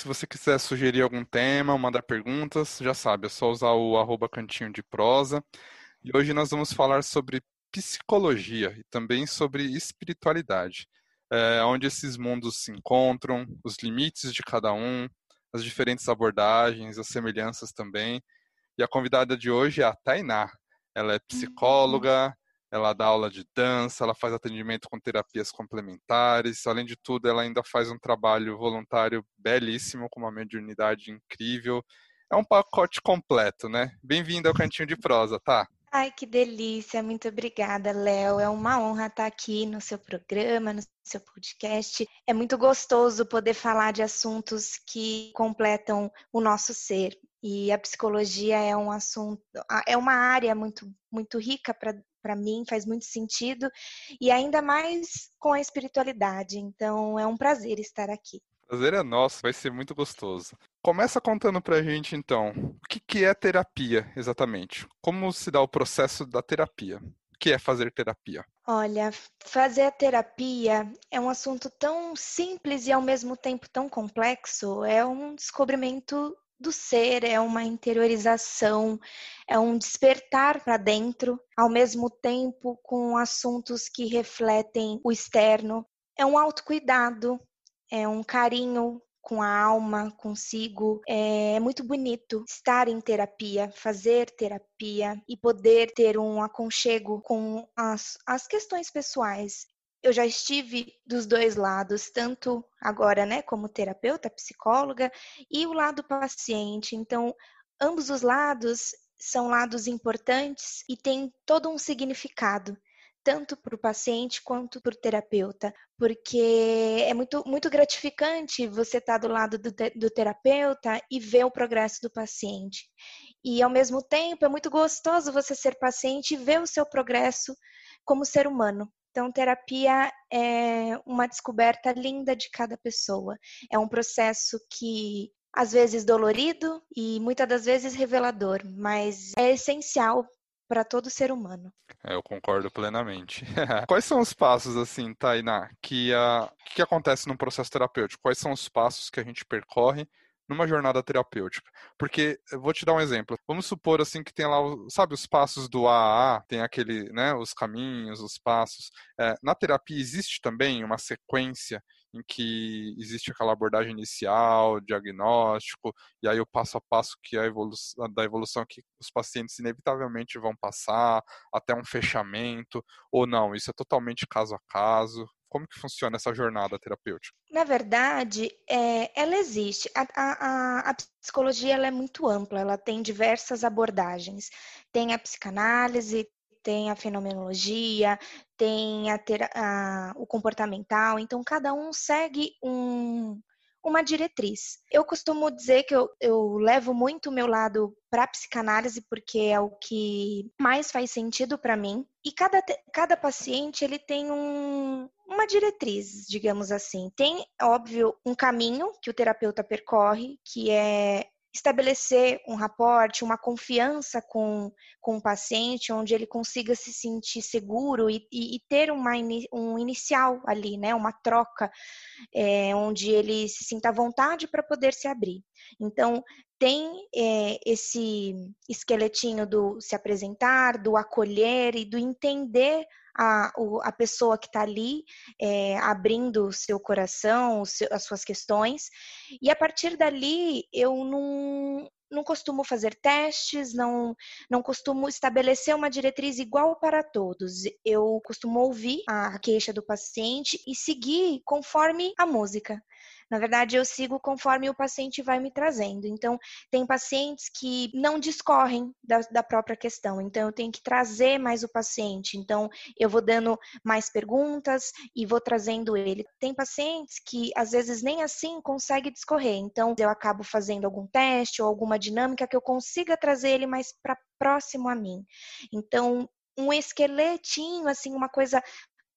Se você quiser sugerir algum tema, mandar perguntas, já sabe, é só usar o arroba cantinho de prosa. E hoje nós vamos falar sobre psicologia e também sobre espiritualidade, é, onde esses mundos se encontram, os limites de cada um, as diferentes abordagens, as semelhanças também. E a convidada de hoje é a Tainá. Ela é psicóloga, ela dá aula de dança, ela faz atendimento com terapias complementares. Além de tudo, ela ainda faz um trabalho voluntário belíssimo, com uma mediunidade incrível. É um pacote completo, né? Bem-vinda ao Cantinho de Prosa, tá? Ai, que delícia! Muito obrigada, Léo. É uma honra estar aqui no seu programa, no seu podcast. É muito gostoso poder falar de assuntos que completam o nosso ser. E a psicologia é um assunto, é uma área muito, muito rica para para mim faz muito sentido e ainda mais com a espiritualidade. Então é um prazer estar aqui. Prazer é nosso, vai ser muito gostoso. Começa contando pra gente então, o que, que é terapia exatamente? Como se dá o processo da terapia? O que é fazer terapia? Olha, fazer a terapia é um assunto tão simples e ao mesmo tempo tão complexo. É um descobrimento do ser, é uma interiorização, é um despertar para dentro, ao mesmo tempo com assuntos que refletem o externo. É um autocuidado, é um carinho com a alma, consigo. É muito bonito estar em terapia, fazer terapia e poder ter um aconchego com as, as questões pessoais eu já estive dos dois lados, tanto agora, né, como terapeuta, psicóloga, e o lado paciente. Então, ambos os lados são lados importantes e têm todo um significado, tanto para o paciente quanto para o terapeuta, porque é muito, muito gratificante você estar do lado do, do terapeuta e ver o progresso do paciente. E, ao mesmo tempo, é muito gostoso você ser paciente e ver o seu progresso como ser humano. Então, terapia é uma descoberta linda de cada pessoa. É um processo que às vezes dolorido e muitas das vezes revelador, mas é essencial para todo ser humano. É, eu concordo plenamente. Quais são os passos, assim, Tainá, que, uh, que acontece no processo terapêutico? Quais são os passos que a gente percorre numa jornada terapêutica. Porque, eu vou te dar um exemplo. Vamos supor, assim, que tem lá, sabe, os passos do AA, tem aquele, né, os caminhos, os passos. É, na terapia existe também uma sequência em que existe aquela abordagem inicial, diagnóstico, e aí o passo a passo que a evolução, da evolução que os pacientes inevitavelmente vão passar, até um fechamento, ou não, isso é totalmente caso a caso. Como que funciona essa jornada terapêutica? Na verdade, é, ela existe. A, a, a psicologia é muito ampla, ela tem diversas abordagens. Tem a psicanálise, tem a fenomenologia, tem a, a, o comportamental, então cada um segue um, uma diretriz. Eu costumo dizer que eu, eu levo muito o meu lado para psicanálise porque é o que mais faz sentido para mim. E cada, cada paciente ele tem um, uma diretriz, digamos assim. Tem, óbvio, um caminho que o terapeuta percorre, que é estabelecer um raporte, uma confiança com, com o paciente, onde ele consiga se sentir seguro e, e, e ter uma, um inicial ali, né, uma troca, é, onde ele se sinta à vontade para poder se abrir. Então, tem é, esse esqueletinho do se apresentar, do acolher e do entender a, a pessoa que está ali é, abrindo o seu coração, o seu, as suas questões. E a partir dali, eu não, não costumo fazer testes, não, não costumo estabelecer uma diretriz igual para todos. Eu costumo ouvir a queixa do paciente e seguir conforme a música. Na verdade, eu sigo conforme o paciente vai me trazendo. Então, tem pacientes que não discorrem da, da própria questão. Então, eu tenho que trazer mais o paciente. Então, eu vou dando mais perguntas e vou trazendo ele. Tem pacientes que, às vezes, nem assim consegue discorrer. Então, eu acabo fazendo algum teste ou alguma dinâmica que eu consiga trazer ele mais para próximo a mim. Então, um esqueletinho, assim, uma coisa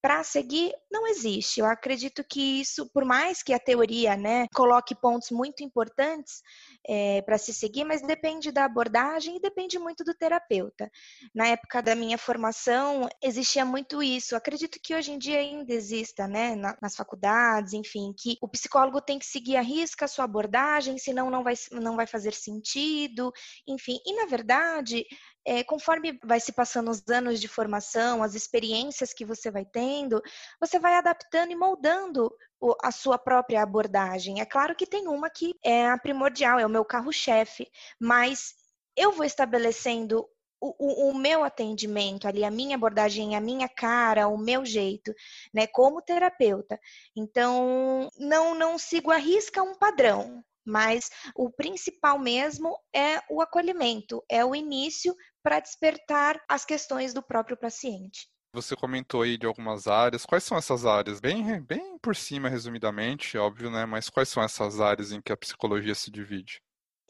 para seguir não existe. Eu acredito que isso, por mais que a teoria né, coloque pontos muito importantes é, para se seguir, mas depende da abordagem e depende muito do terapeuta. Na época da minha formação, existia muito isso. Acredito que hoje em dia ainda exista, né, nas faculdades, enfim, que o psicólogo tem que seguir a risca a sua abordagem, senão não vai, não vai fazer sentido, enfim. E, na verdade, é, conforme vai se passando os anos de formação, as experiências que você vai tendo, você vai adaptando e moldando o, a sua própria abordagem. É claro que tem uma que é a primordial, é o meu carro-chefe, mas eu vou estabelecendo o, o, o, meu atendimento ali, a minha abordagem, a minha cara, o meu jeito, né, como terapeuta. Então, não, não sigo a risca um padrão, mas o principal mesmo é o acolhimento, é o início para despertar as questões do próprio paciente. Você comentou aí de algumas áreas. Quais são essas áreas? Bem, bem por cima, resumidamente, óbvio, né? Mas quais são essas áreas em que a psicologia se divide?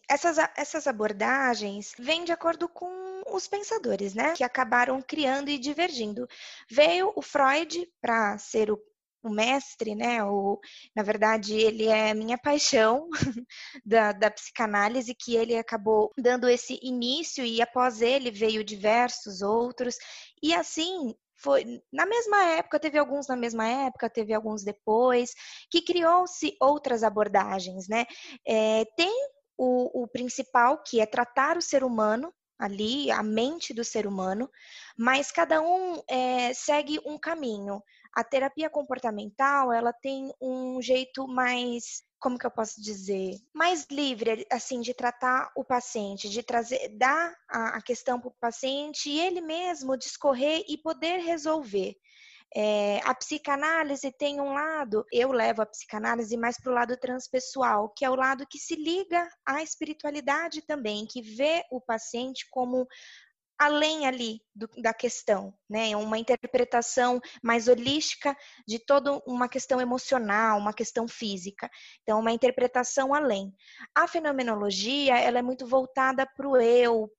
Essas, essas abordagens vêm de acordo com os pensadores, né? Que acabaram criando e divergindo. Veio o Freud para ser o o mestre, né? O, na verdade, ele é a minha paixão da, da psicanálise, que ele acabou dando esse início e após ele veio diversos outros. E assim, foi na mesma época, teve alguns na mesma época, teve alguns depois, que criou-se outras abordagens, né? É, tem o, o principal, que é tratar o ser humano ali, a mente do ser humano, mas cada um é, segue um caminho. A terapia comportamental, ela tem um jeito mais como que eu posso dizer, mais livre, assim, de tratar o paciente, de trazer, dar a, questão para o paciente e ele mesmo discorrer e poder resolver. É, a psicanálise tem um lado, eu levo a psicanálise mais para o lado transpessoal, que é o lado que se liga à espiritualidade também, que vê o paciente como além ali do, da questão, né? Uma interpretação mais holística de toda uma questão emocional, uma questão física. Então, uma interpretação além. A fenomenologia, ela é muito voltada para o eu,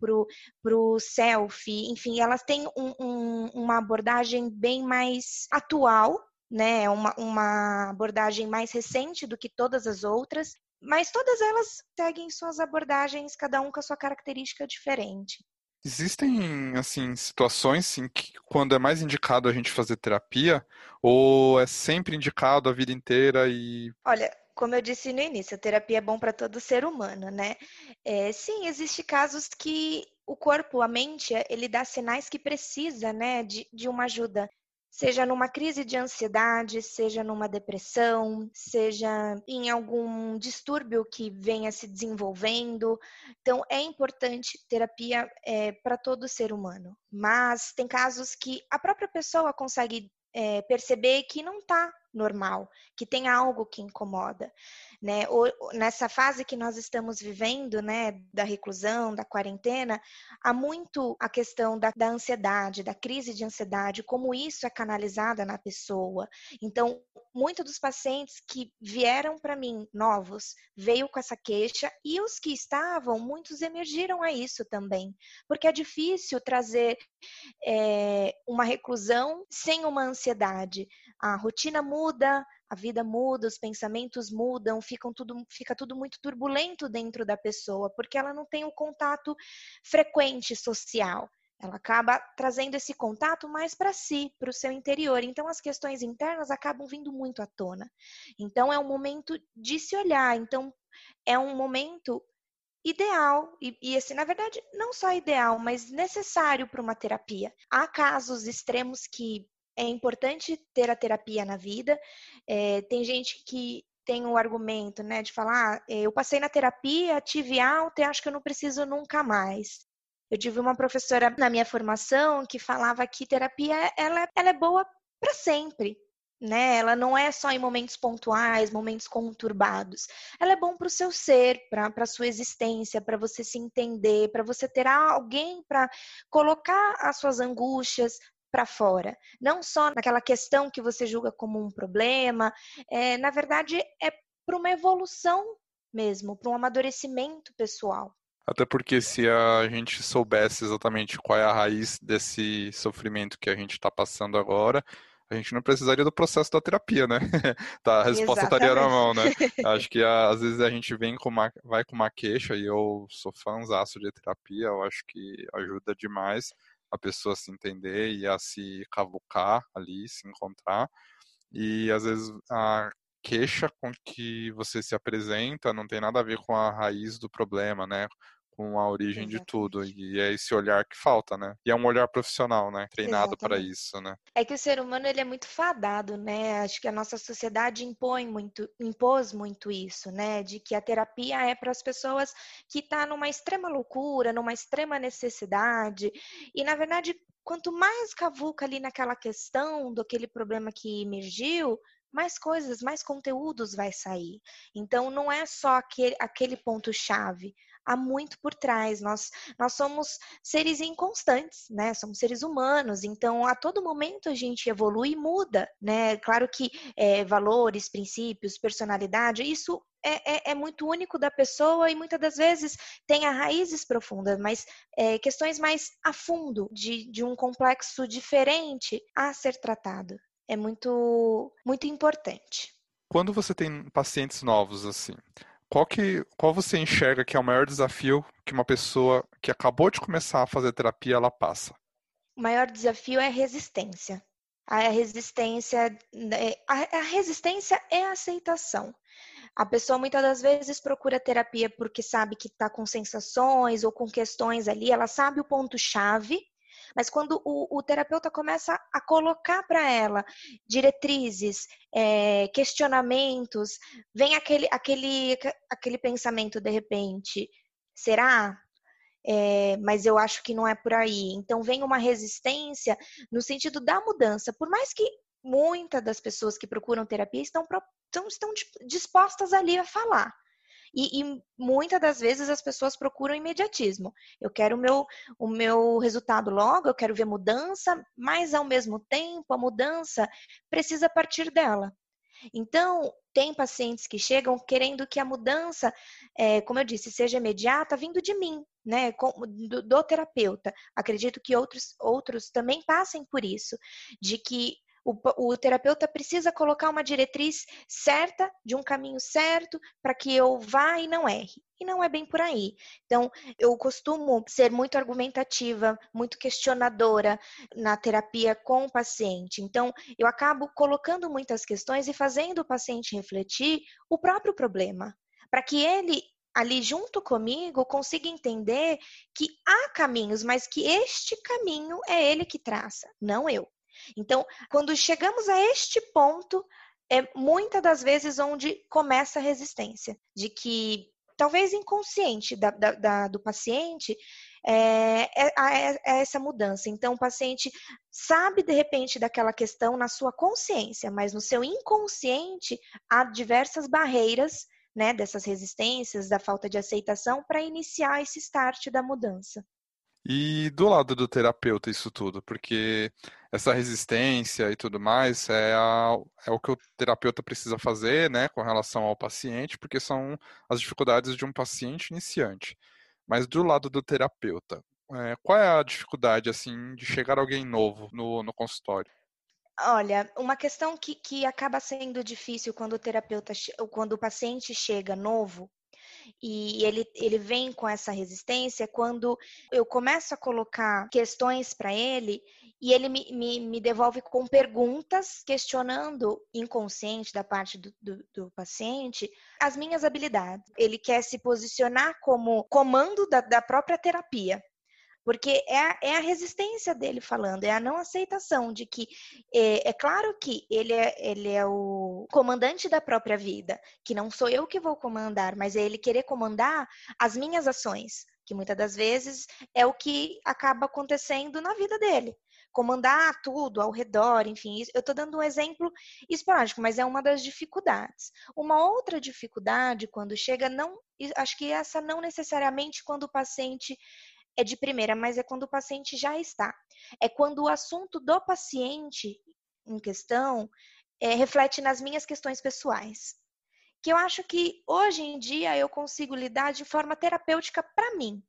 para o self, enfim, elas têm um, um, uma abordagem bem mais atual, né? Uma, uma abordagem mais recente do que todas as outras, mas todas elas seguem suas abordagens, cada um com a sua característica diferente. Existem, assim, situações em que quando é mais indicado a gente fazer terapia, ou é sempre indicado a vida inteira e... Olha, como eu disse no início, a terapia é bom para todo ser humano, né? É, sim, existem casos que o corpo, a mente, ele dá sinais que precisa, né, de, de uma ajuda seja numa crise de ansiedade, seja numa depressão, seja em algum distúrbio que venha se desenvolvendo. Então, é importante terapia é, para todo ser humano. Mas tem casos que a própria pessoa consegue é, perceber que não está normal, que tem algo que incomoda, né? Ou, nessa fase que nós estamos vivendo, né, da reclusão, da quarentena, há muito a questão da, da ansiedade, da crise de ansiedade, como isso é canalizada na pessoa. Então, muitos dos pacientes que vieram para mim novos veio com essa queixa e os que estavam, muitos emergiram a isso também, porque é difícil trazer é, uma reclusão sem uma ansiedade. A rotina muda, a vida muda, os pensamentos mudam, ficam tudo, fica tudo muito turbulento dentro da pessoa, porque ela não tem o contato frequente social. Ela acaba trazendo esse contato mais para si, para o seu interior. Então, as questões internas acabam vindo muito à tona. Então, é um momento de se olhar. Então, é um momento ideal e, e assim, na verdade, não só ideal, mas necessário para uma terapia. Há casos extremos que é importante ter a terapia na vida. É, tem gente que tem o argumento, né, de falar, ah, eu passei na terapia, tive alta e acho que eu não preciso nunca mais. Eu tive uma professora na minha formação que falava que terapia ela, ela é boa para sempre, né? Ela não é só em momentos pontuais, momentos conturbados. Ela é bom para o seu ser, para a sua existência, para você se entender, para você ter alguém para colocar as suas angústias para fora. Não só naquela questão que você julga como um problema, é, na verdade é para uma evolução mesmo, para um amadurecimento pessoal. Até porque se a gente soubesse exatamente qual é a raiz desse sofrimento que a gente está passando agora, a gente não precisaria do processo da terapia, né? tá, a resposta Exatamente. estaria na mão, né? Acho que às vezes a gente vem com uma, vai com uma queixa e eu sou fãzaço de terapia, eu acho que ajuda demais a pessoa se entender e a se cavucar ali, se encontrar. E às vezes a queixa com que você se apresenta não tem nada a ver com a raiz do problema, né? Com a origem Exatamente. de tudo. E é esse olhar que falta, né? E é um olhar profissional, né? Treinado para isso, né? É que o ser humano ele é muito fadado, né? Acho que a nossa sociedade impõe muito, impôs muito isso, né? De que a terapia é para as pessoas que tá numa extrema loucura, numa extrema necessidade. E na verdade, quanto mais cavuca ali naquela questão do aquele problema que emergiu, mais coisas, mais conteúdos vai sair. Então, não é só aquele, aquele ponto-chave há muito por trás. Nós, nós somos seres inconstantes, né? Somos seres humanos, então a todo momento a gente evolui e muda, né? Claro que é, valores, princípios, personalidade, isso é, é, é, muito único da pessoa e muitas das vezes tem raízes profundas, mas é, questões mais a fundo, de, de um complexo diferente a ser tratado. É muito, muito importante. Quando você tem pacientes novos assim, qual que qual você enxerga que é o maior desafio que uma pessoa que acabou de começar a fazer terapia ela passa? O maior desafio é resistência. A resistência, né, a resistência é a aceitação. A pessoa muitas das vezes procura terapia porque sabe que está com sensações ou com questões ali, ela sabe o ponto-chave, mas quando o, o terapeuta começa a colocar para ela diretrizes, é, questionamentos, vem aquele, aquele, aquele pensamento de repente: será? É, mas eu acho que não é por aí. Então vem uma resistência no sentido da mudança. Por mais que muitas das pessoas que procuram terapia estão, estão, dispostas ali a falar. E, e muitas das vezes as pessoas procuram imediatismo. Eu quero o meu, o meu resultado logo, eu quero ver mudança, mas ao mesmo tempo a mudança precisa partir dela. Então, tem pacientes que chegam querendo que a mudança, é, como eu disse, seja imediata, vindo de mim, né, do, do, terapeuta. Acredito que outros, outros também passem por isso, de que o, o terapeuta precisa colocar uma diretriz certa, de um caminho certo, para que eu vá e não erre. E não é bem por aí. Então, eu costumo ser muito argumentativa, muito questionadora na terapia com o paciente. Então, eu acabo colocando muitas questões e fazendo o paciente refletir o próprio problema, para que ele ali junto comigo consiga entender que há caminhos, mas que este caminho é ele que traça, não eu. Então, quando chegamos a este ponto, é muitas das vezes onde começa a resistência, de que talvez inconsciente da, da, da, do paciente é, é, é, é, essa mudança. Então, o paciente sabe de repente daquela questão na sua consciência, mas no seu inconsciente há diversas barreiras. Né, dessas resistências, da falta de aceitação, para iniciar esse start da mudança. E do lado do terapeuta, isso tudo, porque essa resistência e tudo mais é, a, é o que o terapeuta precisa fazer, né, com relação ao paciente, porque são as dificuldades de um paciente iniciante. Mas do lado do terapeuta, é, qual é a dificuldade, assim, de chegar alguém novo no, no consultório? Olha, uma questão que, que acaba sendo difícil quando o terapeuta, quando o paciente chega novo, e ele, ele vem com essa resistência quando eu começo a colocar questões para ele e ele me, me, me, devolve com perguntas, questionando inconsciente da parte do, do, do, paciente as minhas habilidades. Ele quer se posicionar como comando da, da própria terapia. Porque é a, é a, resistência dele falando, é a não aceitação de que é, é, claro que ele é, ele é o comandante da própria vida, que não sou eu que vou comandar, mas é ele querer comandar as minhas ações, que muitas das vezes é o que acaba acontecendo na vida dele. comandar tudo ao redor, enfim. Eu estou dando um exemplo esporádico, mas é uma das dificuldades. Uma outra dificuldade quando chega, não, acho que essa não necessariamente quando o paciente é de primeira, mas é quando o paciente já está. É quando o assunto do paciente em questão é, reflete nas minhas questões pessoais. Que eu acho que hoje em dia eu consigo lidar de forma terapêutica para mim.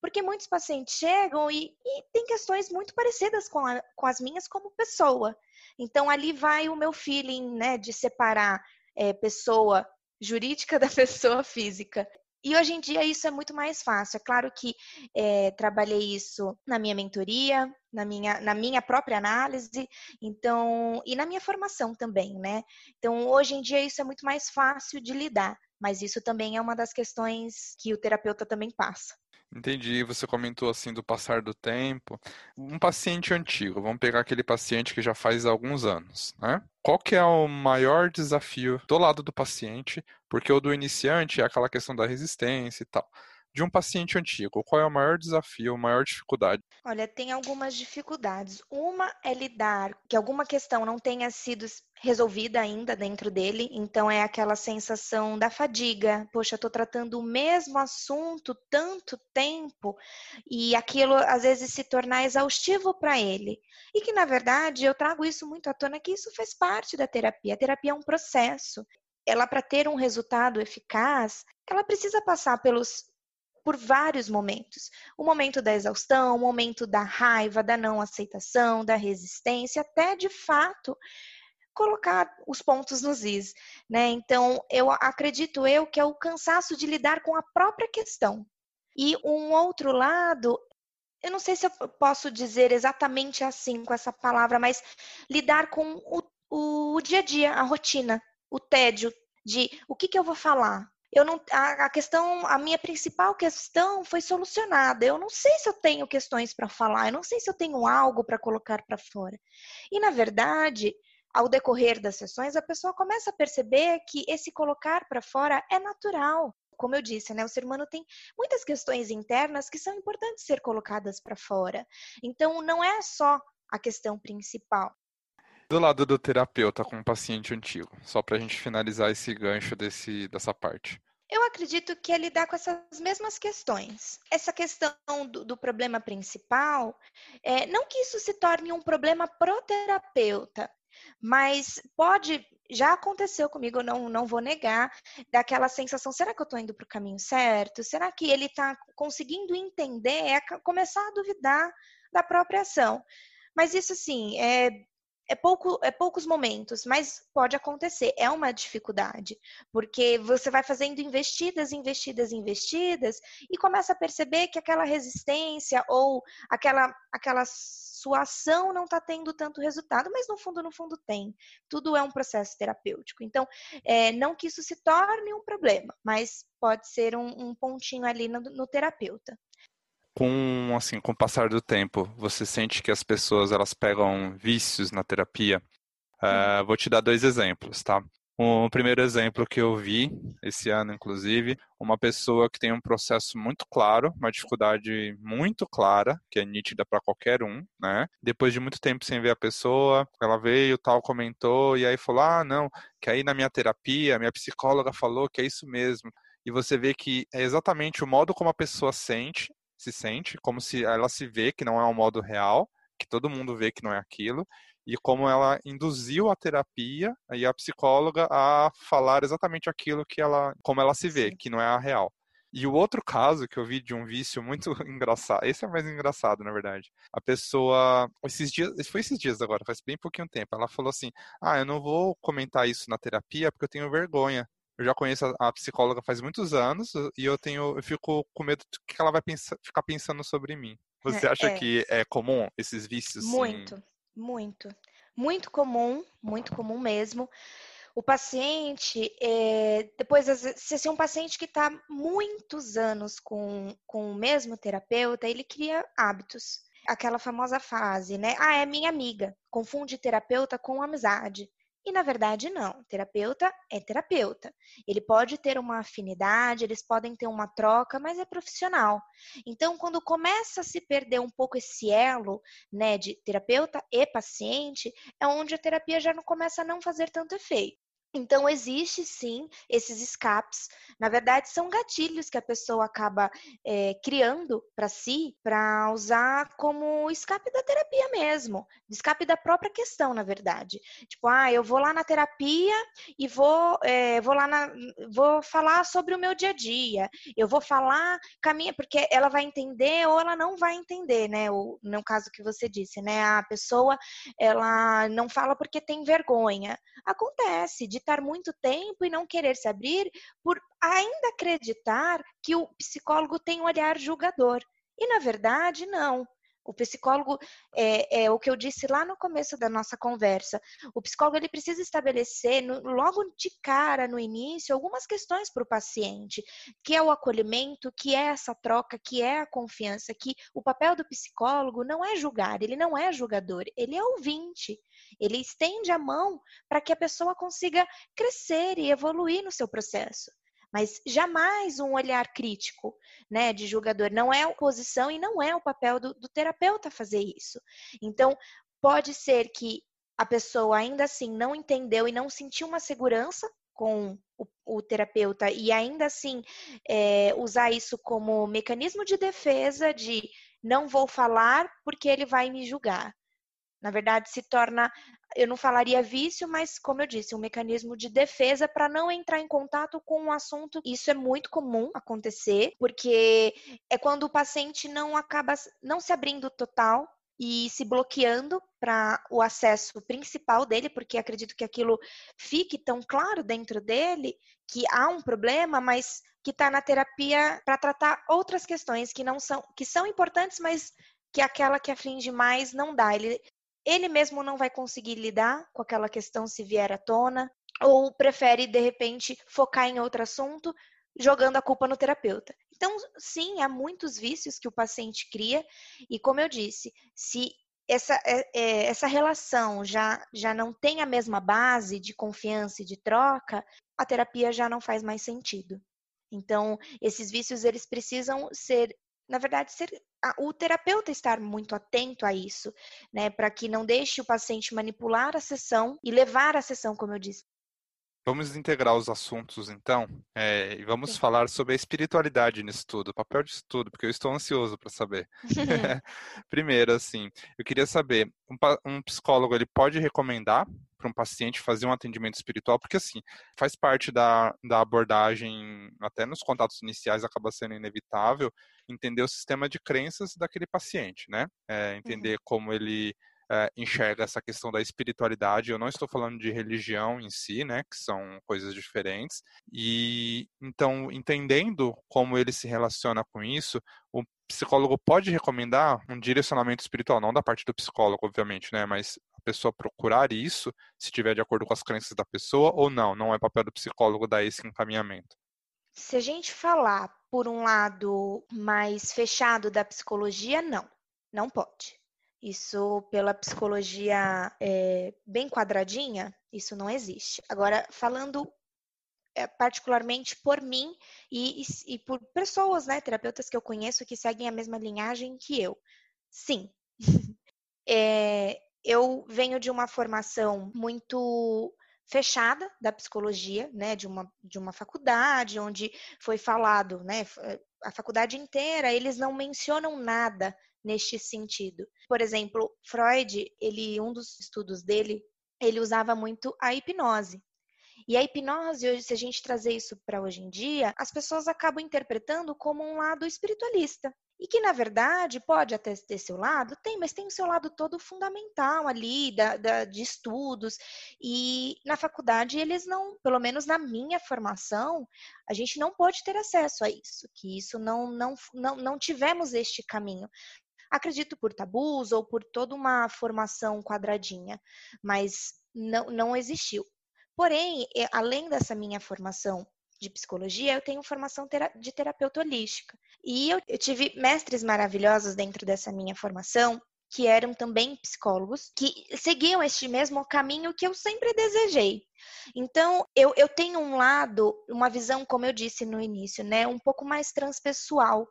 Porque muitos pacientes chegam e, e têm questões muito parecidas com, a, com as minhas como pessoa. Então ali vai o meu feeling, né, de separar é, pessoa jurídica da pessoa física. E hoje em dia isso é muito mais fácil. É claro que é, trabalhei isso na minha mentoria, na minha, na minha própria análise, então, e na minha formação também, né? Então, hoje em dia isso é muito mais fácil de lidar, mas isso também é uma das questões que o terapeuta também passa. Entendi. Você comentou assim do passar do tempo. Um paciente antigo, vamos pegar aquele paciente que já faz alguns anos, né? Qual que é o maior desafio do lado do paciente? Porque o do iniciante é aquela questão da resistência e tal de um paciente antigo? Qual é o maior desafio, a maior dificuldade? Olha, tem algumas dificuldades. Uma é lidar que alguma questão não tenha sido resolvida ainda dentro dele, então é aquela sensação da fadiga. Poxa, estou tratando o mesmo assunto tanto tempo e aquilo às vezes se tornar exaustivo para ele. E que na verdade eu trago isso muito à tona que isso faz parte da terapia. A terapia é um processo ela para ter um resultado eficaz, ela precisa passar pelos por vários momentos. O momento da exaustão, o momento da raiva, da não aceitação, da resistência, até de fato colocar os pontos nos is, né? Então, eu acredito eu que é o cansaço de lidar com a própria questão. E um outro lado, eu não sei se eu posso dizer exatamente assim com essa palavra, mas lidar com o, o dia a dia, a rotina, o tédio de o que, que eu vou falar, eu não a, a, questão, a minha principal questão foi solucionada. Eu não sei se eu tenho questões para falar, eu não sei se eu tenho algo para colocar para fora. E na verdade, ao decorrer das sessões, a pessoa começa a perceber que esse colocar para fora é natural. Como eu disse, né, o ser humano tem muitas questões internas que são importantes ser colocadas para fora. Então, não é só a questão principal do lado do terapeuta com o paciente antigo? Só para a gente finalizar esse gancho desse, dessa parte. Eu acredito que é lidar com essas mesmas questões. Essa questão do, do problema principal, é, não que isso se torne um problema pro terapeuta, mas pode, já aconteceu comigo, não, não vou negar, daquela sensação, será que eu estou indo para o caminho certo? Será que ele está conseguindo entender? É começar a duvidar da própria ação. Mas isso, assim, é, é, pouco, é poucos momentos, mas pode acontecer. É uma dificuldade, porque você vai fazendo investidas, investidas, investidas e começa a perceber que aquela resistência ou aquela, aquela sua ação não está tendo tanto resultado, mas no fundo, no fundo tem. Tudo é um processo terapêutico. Então, é, não que isso se torne um problema, mas pode ser um, um pontinho ali no, no terapeuta com assim com o passar do tempo você sente que as pessoas elas pegam vícios na terapia? Uh, vou te dar dois exemplos tá? O primeiro exemplo que eu vi esse ano inclusive uma pessoa que tem um processo muito claro uma dificuldade muito clara que é nítida para qualquer um né? Depois de muito tempo sem ver a pessoa ela veio tal comentou e aí falou ah não que aí na minha terapia minha psicóloga falou que é isso mesmo e você vê que é exatamente o modo como a pessoa sente se sente, como se ela se vê que não é um modo real, que todo mundo vê que não é aquilo, e como ela induziu a terapia e a psicóloga a falar exatamente aquilo que ela, como ela se vê, que não é a real. E o outro caso que eu vi de um vício muito engraçado, esse é mais engraçado, na verdade. A pessoa, esses dias, foi esses dias agora, faz bem pouquinho tempo, ela falou assim: "Ah, eu não vou comentar isso na terapia porque eu tenho vergonha eu já conheço a, a, psicóloga faz muitos anos e eu tenho, eu fico com medo do que ela vai pensar, ficar pensando sobre mim. Você é, acha é. que é comum esses vícios? Muito, sim? muito, muito comum, muito comum mesmo. O paciente, é, depois, se assim, um paciente que está muitos anos com, com o mesmo terapeuta, ele cria hábitos. Aquela famosa fase, né? Ah, é minha amiga. Confunde terapeuta com amizade. E na verdade, não. Terapeuta é terapeuta. Ele pode ter uma afinidade, eles podem ter uma troca, mas é profissional. Então, quando começa a se perder um pouco esse elo, né, de terapeuta e paciente, é onde a terapia já não começa a não fazer tanto efeito. Então, existe sim esses escapes. Na verdade, são gatilhos que a pessoa acaba é, criando para si, para usar como escape da terapia mesmo, escape da própria questão, na verdade. Tipo, ah, eu vou lá na terapia e vou, é, vou lá na, vou falar sobre o meu dia a dia. Eu vou falar caminha, porque ela vai entender ou ela não vai entender, né? O, no caso que você disse, né? A pessoa ela não fala porque tem vergonha. Acontece de estar muito tempo e não querer se abrir por ainda acreditar que o psicólogo tem um olhar julgador. E na verdade, não. O psicólogo é, é, o que eu disse lá no começo da nossa conversa. O psicólogo ele precisa estabelecer no, logo de cara, no início, algumas questões para o paciente, que é o acolhimento, que é essa troca, que é a confiança, que o papel do psicólogo não é julgar, ele não é julgador, ele é ouvinte. Ele estende a mão para que a pessoa consiga crescer e evoluir no seu processo mas jamais um olhar crítico, né, de julgador. Não é a posição e não é o papel do, do terapeuta fazer isso. Então, pode ser que a pessoa ainda assim não entendeu e não sentiu uma segurança com o, o terapeuta e ainda assim é, usar isso como mecanismo de defesa de não vou falar porque ele vai me julgar. Na verdade, se torna, eu não falaria vício, mas como eu disse, um mecanismo de defesa para não entrar em contato com um assunto. Isso é muito comum acontecer, porque é quando o paciente não acaba não se abrindo total e se bloqueando para o acesso principal dele, porque acredito que aquilo fique tão claro dentro dele que há um problema, mas que está na terapia para tratar outras questões que não são que são importantes, mas que aquela que aflige mais não dá. Ele ele mesmo não vai conseguir lidar com aquela questão se vier à tona, ou prefere, de repente, focar em outro assunto, jogando a culpa no terapeuta. Então, sim, há muitos vícios que o paciente cria, e como eu disse, se essa, é, é, essa relação já, já não tem a mesma base de confiança e de troca, a terapia já não faz mais sentido. Então, esses vícios, eles precisam ser na verdade, ser, o terapeuta estar muito atento a isso, né, para que não deixe o paciente manipular a sessão e levar a sessão, como eu disse. Vamos integrar os assuntos, então, é, e vamos Sim. falar sobre a espiritualidade nisso tudo, o papel disso tudo, porque eu estou ansioso para saber. Primeiro, assim, eu queria saber, um, um psicólogo ele pode recomendar para um paciente fazer um atendimento espiritual, porque assim, faz parte da, da abordagem, até nos contatos iniciais acaba sendo inevitável, entender o sistema de crenças daquele paciente, né? É, entender uhum. como ele é, enxerga essa questão da espiritualidade. Eu não estou falando de religião em si, né, que são coisas diferentes. E então, entendendo como ele se relaciona com isso, o psicólogo pode recomendar um direcionamento espiritual, não da parte do psicólogo, obviamente, né, mas pessoa procurar isso, se estiver de acordo com as crenças da pessoa, ou não, não é papel do psicólogo dar esse encaminhamento. Se a gente falar por um lado mais fechado da psicologia, não, não pode. Isso, pela psicologia é, bem quadradinha, isso não existe. Agora, falando é, particularmente por mim e, e, e, por pessoas, né, terapeutas que eu conheço que seguem a mesma linhagem que eu. Sim. é, eu venho de uma formação muito fechada da psicologia, né, de uma, de uma faculdade onde foi falado, né, a faculdade inteira, eles não mencionam nada neste sentido. Por exemplo, Freud, ele um dos estudos dele, ele usava muito a hipnose. E a hipnose, hoje, se a gente trazer isso para hoje em dia, as pessoas acabam interpretando como um lado espiritualista. E que, na verdade, pode até ter seu lado, tem, mas tem o seu lado todo fundamental ali, da, da, de estudos. E na faculdade, eles não, pelo menos na minha formação, a gente não pode ter acesso a isso, que isso não, não, não, não tivemos este caminho. Acredito por tabus ou por toda uma formação quadradinha, mas não, não existiu. Porém, além dessa minha formação de psicologia, eu tenho formação de terapeuta holística. E eu, tive mestres maravilhosos dentro dessa minha formação que eram também psicólogos, que seguiam este mesmo caminho que eu sempre desejei. Então, eu, eu tenho um lado, uma visão, como eu disse no início, né, um pouco mais transpessoal,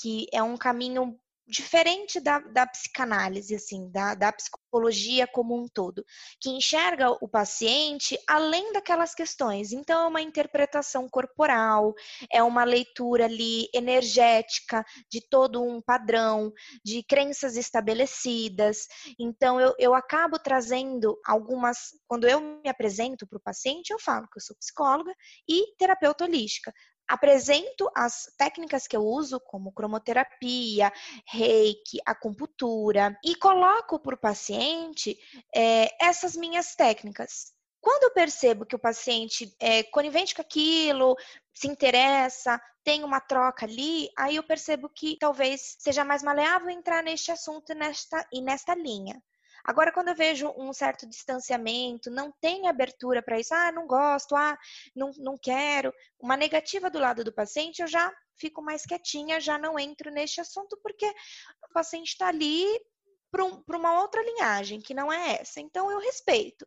que é um caminho diferente da, da psicanálise, assim, da, da psicologia como um todo, que enxerga o paciente além daquelas questões. Então, é uma interpretação corporal, é uma leitura ali energética de todo um padrão, de crenças estabelecidas. Então, eu, eu acabo trazendo algumas. Quando eu me apresento para o paciente, eu falo que eu sou psicóloga e terapeuta holística, apresento as técnicas que eu uso, como cromoterapia, reiki, acupuntura, e coloco para o paciente é, essas minhas técnicas. Quando eu percebo que o paciente é conivente com aquilo, se interessa, tem uma troca ali, aí eu percebo que talvez seja mais maleável entrar neste assunto nesta, e nesta linha. Agora, quando eu vejo um certo distanciamento, não tem abertura para isso, ah, não gosto, ah, não, não quero, uma negativa do lado do paciente, eu já fico mais quietinha, já não entro neste assunto, porque o paciente está ali para um, uma outra linhagem, que não é essa. Então, eu respeito.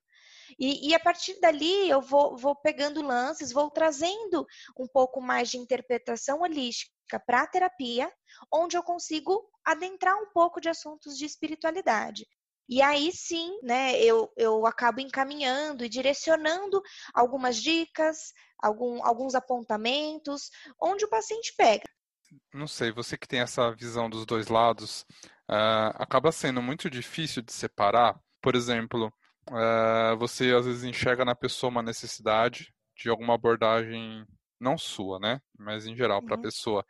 E, e, a partir dali eu vou, vou pegando lances, vou trazendo um pouco mais de interpretação holística para a terapia, onde eu consigo adentrar um pouco de assuntos de espiritualidade. E aí sim, né, eu, eu acabo encaminhando e direcionando algumas dicas, algum, alguns apontamentos, onde o paciente pega. Não sei, você que tem essa visão dos dois lados, uh, acaba sendo muito difícil de separar. Por exemplo, uh, você às vezes enxerga na pessoa uma necessidade de alguma abordagem, não sua, né, mas em geral, para a uhum. pessoa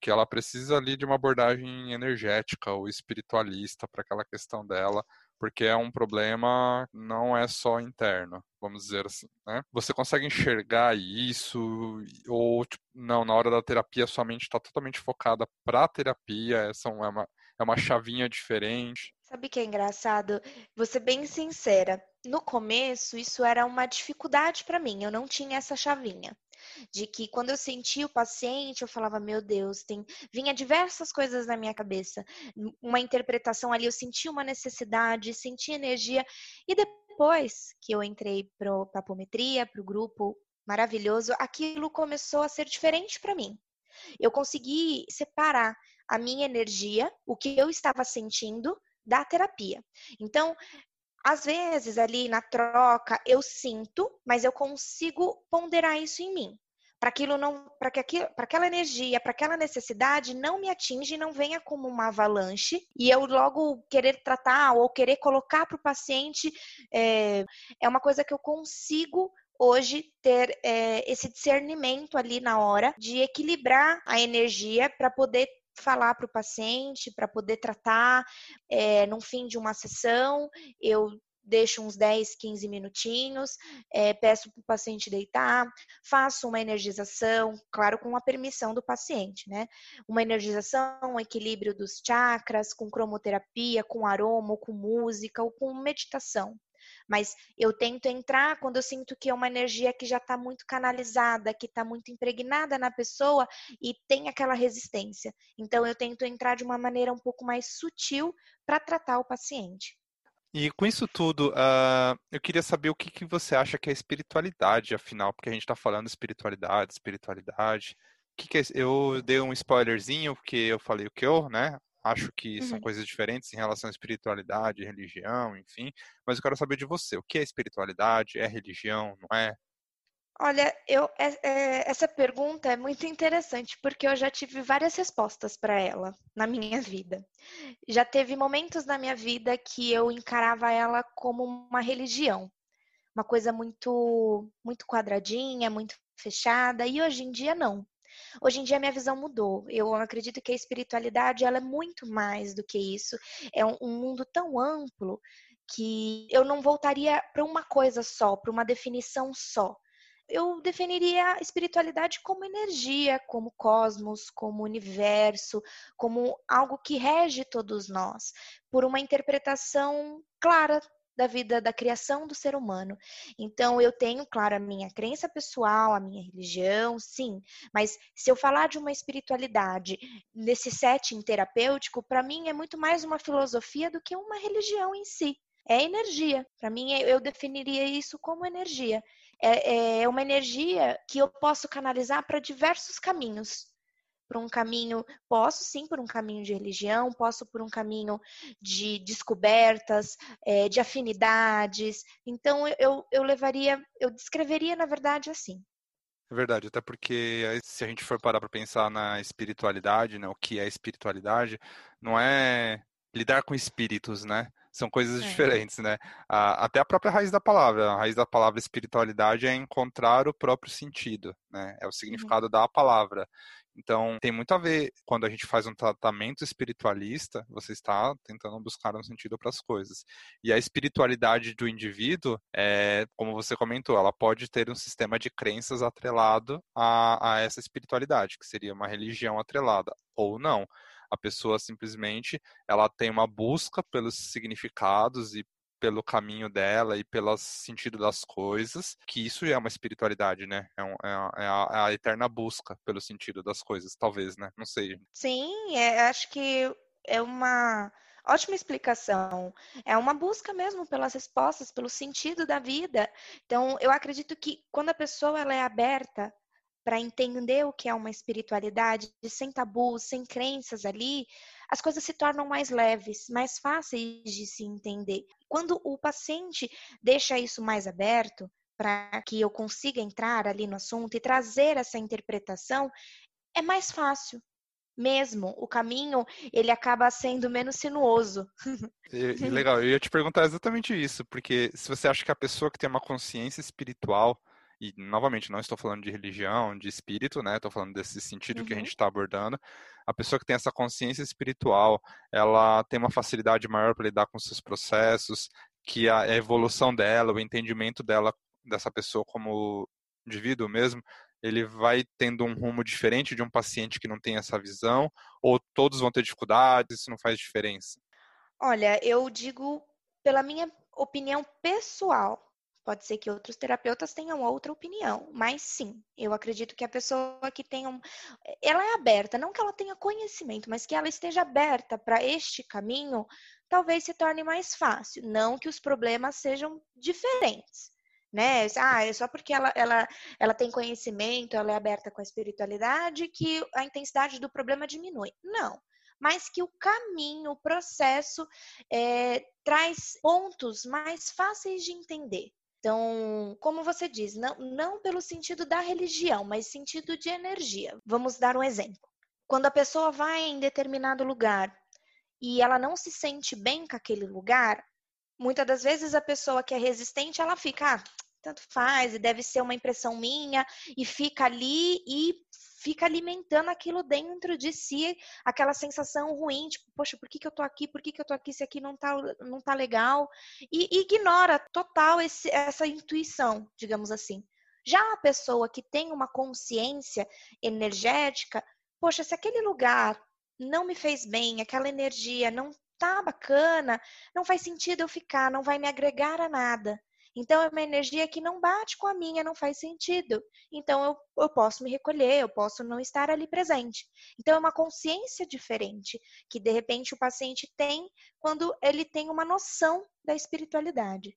que ela precisa ali de uma abordagem energética ou espiritualista para aquela questão dela, porque é um problema não é só interno, vamos dizer assim, né? Você consegue enxergar isso ou tipo, não, na hora da terapia sua mente está totalmente focada para a terapia, essa é uma, é uma chavinha diferente. Sabe que é engraçado? Ser bem sincera. No começo, isso era uma dificuldade para mim. Eu não tinha essa chavinha de que quando eu sentia o paciente, eu falava, meu Deus, tem vinha diversas coisas na minha cabeça. Uma interpretação ali, eu sentia uma necessidade, sentia energia. E depois que eu entrei para a apometria, para o grupo maravilhoso, aquilo começou a ser diferente para mim. Eu consegui separar a minha energia, o que eu estava sentindo, da terapia. Então, às vezes, ali na troca, eu sinto, mas eu consigo ponderar isso em mim. Para aquilo não, para que aquilo, para aquela energia, para aquela necessidade não me atinge não venha como uma avalanche e eu logo querer tratar ou querer colocar para o paciente é, é uma coisa que eu consigo hoje ter é, esse discernimento ali na hora de equilibrar a energia para poder falar para o paciente, para poder tratar é, no fim de uma sessão. Eu deixo uns 10, 15 minutinhos, é, peço para o paciente deitar, faço uma energização, claro, com a permissão do paciente, né? Uma energização, um equilíbrio dos chakras, com cromoterapia, com aroma, com música, ou com meditação. Mas eu tento entrar quando eu sinto que é uma energia que já está muito canalizada, que está muito impregnada na pessoa e tem aquela resistência. Então eu tento entrar de uma maneira um pouco mais sutil para tratar o paciente. E com isso tudo, uh, eu queria saber o que, que você acha que é espiritualidade, afinal, porque a gente está falando espiritualidade, espiritualidade. Que, que é, eu dei um spoilerzinho, porque eu falei o que eu, né? Acho que uhum. são coisas diferentes em relação à espiritualidade, religião, enfim. Mas eu quero saber de você. O que é espiritualidade? É religião? Não é? Olha, eu, é, essa pergunta é muito interessante porque eu já tive várias respostas para ela na minha vida. Já teve momentos na minha vida que eu encarava ela como uma religião, uma coisa muito, muito quadradinha, muito fechada, e hoje em dia não. Hoje em dia minha visão mudou. Eu acredito que a espiritualidade ela é muito mais do que isso. É um, um mundo tão amplo que eu não voltaria para uma coisa só, para uma definição só. Eu definiria a espiritualidade como energia, como cosmos, como universo, como algo que rege todos nós, por uma interpretação clara da vida da criação do ser humano. Então, eu tenho, claro, a minha crença pessoal, a minha religião, sim, mas se eu falar de uma espiritualidade nesse setting terapêutico, para mim é muito mais uma filosofia do que uma religião em si. É energia. Para mim, eu definiria isso como energia. É, é uma energia que eu posso canalizar para diversos caminhos por um caminho, posso sim por um caminho de religião, posso por um caminho de descobertas, é, de afinidades. Então eu, eu levaria, eu descreveria na verdade assim. É verdade, até porque se a gente for parar para pensar na espiritualidade, né, o que é espiritualidade, não é lidar com espíritos, né? São coisas é. diferentes, né? até a própria raiz da palavra. A raiz da palavra espiritualidade é encontrar o próprio sentido, né? É o uhum. significado uhum. da palavra. Então, tem muito a ver quando a gente faz um tratamento espiritualista, você está tentando buscar um sentido para as coisas. E a espiritualidade do indivíduo, é, como você comentou, ela pode ter um sistema de crenças atrelado a, a essa espiritualidade, que seria uma religião atrelada, ou não a pessoa simplesmente ela tem uma busca pelos significados e pelo caminho dela e pelo sentido das coisas, que isso é uma espiritualidade, né? É, um, é, a, é, a, eterna busca pelo sentido das coisas, talvez, né? Não sei. Sim, é, acho que é uma ótima explicação. É uma busca mesmo pelas respostas, pelo sentido da vida. Então, eu acredito que quando a pessoa ela é aberta para entender o que é uma espiritualidade, sem tabus, sem crenças ali, as coisas se tornam mais leves, mais fáceis de se entender. Quando o paciente deixa isso mais aberto, para que eu consiga entrar ali no assunto e trazer essa interpretação, é mais fácil. Mesmo o caminho ele acaba sendo menos sinuoso. Legal, eu ia te perguntar exatamente isso, porque se você acha que a pessoa que tem uma consciência espiritual, e novamente não estou falando de religião, de espírito, né? Estou falando desse sentido uhum. que a gente está abordando. A pessoa que tem essa consciência espiritual, ela tem uma facilidade maior para lidar com seus processos, que a evolução dela, o entendimento dela dessa pessoa como indivíduo mesmo, ele vai tendo um rumo diferente de um paciente que não tem essa visão, ou todos vão ter dificuldades, isso não faz diferença? Olha, eu digo pela minha opinião pessoal, Pode ser que outros terapeutas tenham outra opinião, mas sim, eu acredito que a pessoa que tem um. Ela é aberta, não que ela tenha conhecimento, mas que ela esteja aberta para este caminho, talvez se torne mais fácil. Não que os problemas sejam diferentes. Né? Ah, é só porque ela, ela, ela tem conhecimento, ela é aberta com a espiritualidade, que a intensidade do problema diminui. Não mas que o caminho, o processo é, traz pontos mais fáceis de entender. Então, como você diz, não, não pelo sentido da religião, mas sentido de energia. Vamos dar um exemplo. Quando a pessoa vai em determinado lugar e ela não se sente bem com aquele lugar, muitas das vezes a pessoa que é resistente, ela fica, ah, tanto faz, e deve ser uma impressão minha, e fica ali e fica alimentando aquilo dentro de si, aquela sensação ruim, tipo, poxa, por que, que eu tô aqui? Por que, que eu tô aqui se aqui não tá, não tá legal? E, e ignora total esse, essa intuição, digamos assim. Já a pessoa que tem uma consciência energética, poxa, se aquele lugar não me fez bem, aquela energia não tá bacana, não faz sentido eu ficar, não vai me agregar a nada. Então, é uma energia que não bate com a minha, não faz sentido. Então, eu, eu posso me recolher, eu posso não estar ali presente. Então, é uma consciência diferente que, de repente, o paciente tem quando ele tem uma noção da espiritualidade.